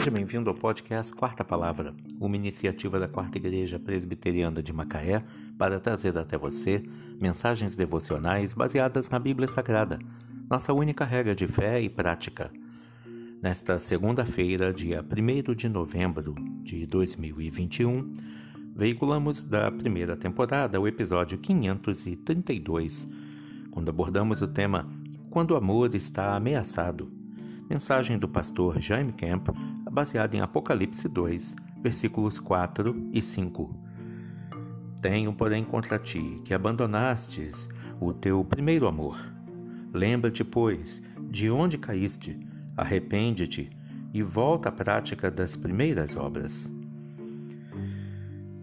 Seja bem-vindo ao podcast Quarta Palavra, uma iniciativa da Quarta Igreja Presbiteriana de Macaé para trazer até você mensagens devocionais baseadas na Bíblia Sagrada, nossa única regra de fé e prática. Nesta segunda-feira, dia 1 de novembro de 2021, veiculamos da primeira temporada o episódio 532, quando abordamos o tema Quando o amor está ameaçado. Mensagem do pastor Jaime Camp, baseada em Apocalipse 2, versículos 4 e 5. Tenho, porém, contra ti que abandonastes o teu primeiro amor. Lembra-te, pois, de onde caíste, arrepende-te e volta à prática das primeiras obras.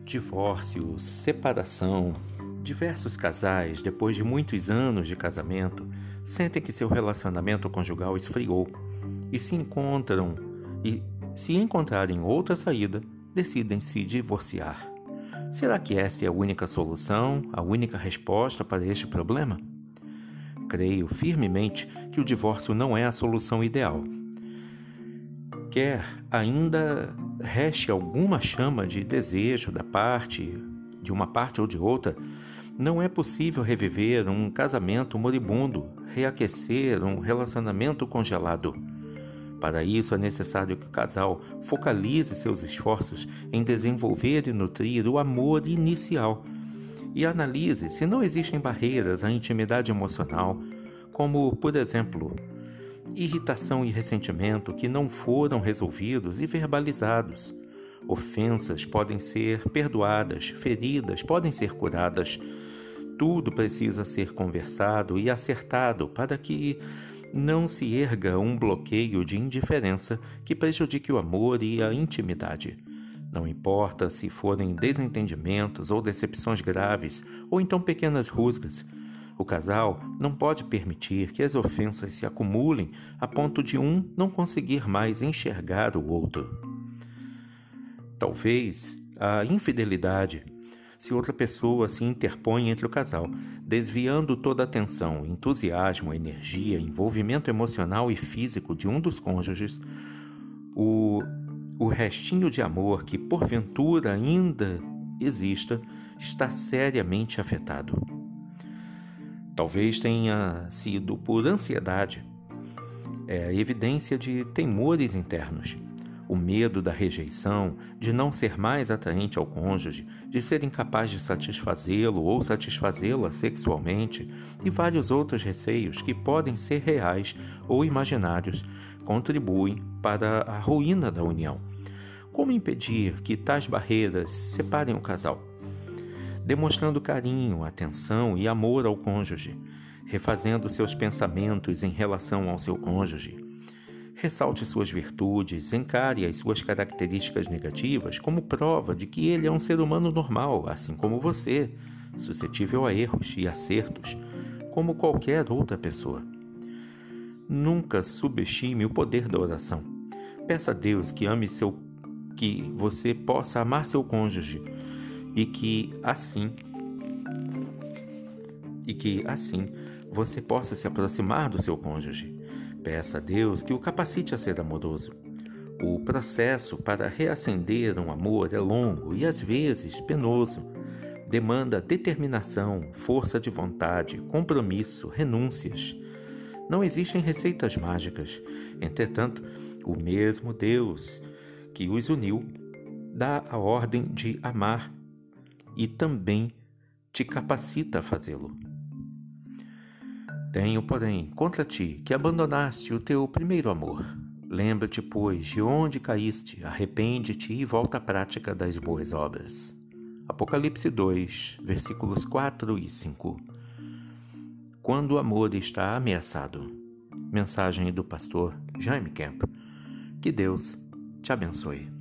Divórcio, separação, diversos casais, depois de muitos anos de casamento, sentem que seu relacionamento conjugal esfriou e se encontram e se encontrarem outra saída, decidem se divorciar. Será que esta é a única solução, a única resposta para este problema? Creio firmemente que o divórcio não é a solução ideal. Quer ainda reste alguma chama de desejo da parte, de uma parte ou de outra, não é possível reviver um casamento moribundo, reaquecer um relacionamento congelado. Para isso, é necessário que o casal focalize seus esforços em desenvolver e nutrir o amor inicial e analise se não existem barreiras à intimidade emocional, como, por exemplo, irritação e ressentimento que não foram resolvidos e verbalizados. Ofensas podem ser perdoadas, feridas podem ser curadas. Tudo precisa ser conversado e acertado para que não se erga um bloqueio de indiferença que prejudique o amor e a intimidade. Não importa se forem desentendimentos ou decepções graves, ou então pequenas rusgas. O casal não pode permitir que as ofensas se acumulem a ponto de um não conseguir mais enxergar o outro. Talvez a infidelidade se outra pessoa se interpõe entre o casal, desviando toda a atenção, entusiasmo, energia, envolvimento emocional e físico de um dos cônjuges, o, o restinho de amor que porventura ainda exista está seriamente afetado. Talvez tenha sido por ansiedade, é evidência de temores internos o medo da rejeição, de não ser mais atraente ao cônjuge, de ser incapaz de satisfazê-lo ou satisfazê-la sexualmente, e vários outros receios que podem ser reais ou imaginários, contribuem para a ruína da união. Como impedir que tais barreiras separem o casal? Demonstrando carinho, atenção e amor ao cônjuge, refazendo seus pensamentos em relação ao seu cônjuge Ressalte suas virtudes, encare as suas características negativas como prova de que ele é um ser humano normal, assim como você, suscetível a erros e acertos, como qualquer outra pessoa. Nunca subestime o poder da oração. Peça a Deus que ame seu que você possa amar seu cônjuge e que assim e que assim você possa se aproximar do seu cônjuge. Peça a Deus que o capacite a ser amoroso. O processo para reacender um amor é longo e às vezes penoso. Demanda determinação, força de vontade, compromisso, renúncias. Não existem receitas mágicas. Entretanto, o mesmo Deus que os uniu dá a ordem de amar e também te capacita a fazê-lo. Tenho, porém, contra ti que abandonaste o teu primeiro amor. Lembra-te, pois, de onde caíste, arrepende-te e volta à prática das boas obras. Apocalipse 2, versículos 4 e 5. Quando o amor está ameaçado. Mensagem do pastor Jaime Kemp. Que Deus te abençoe.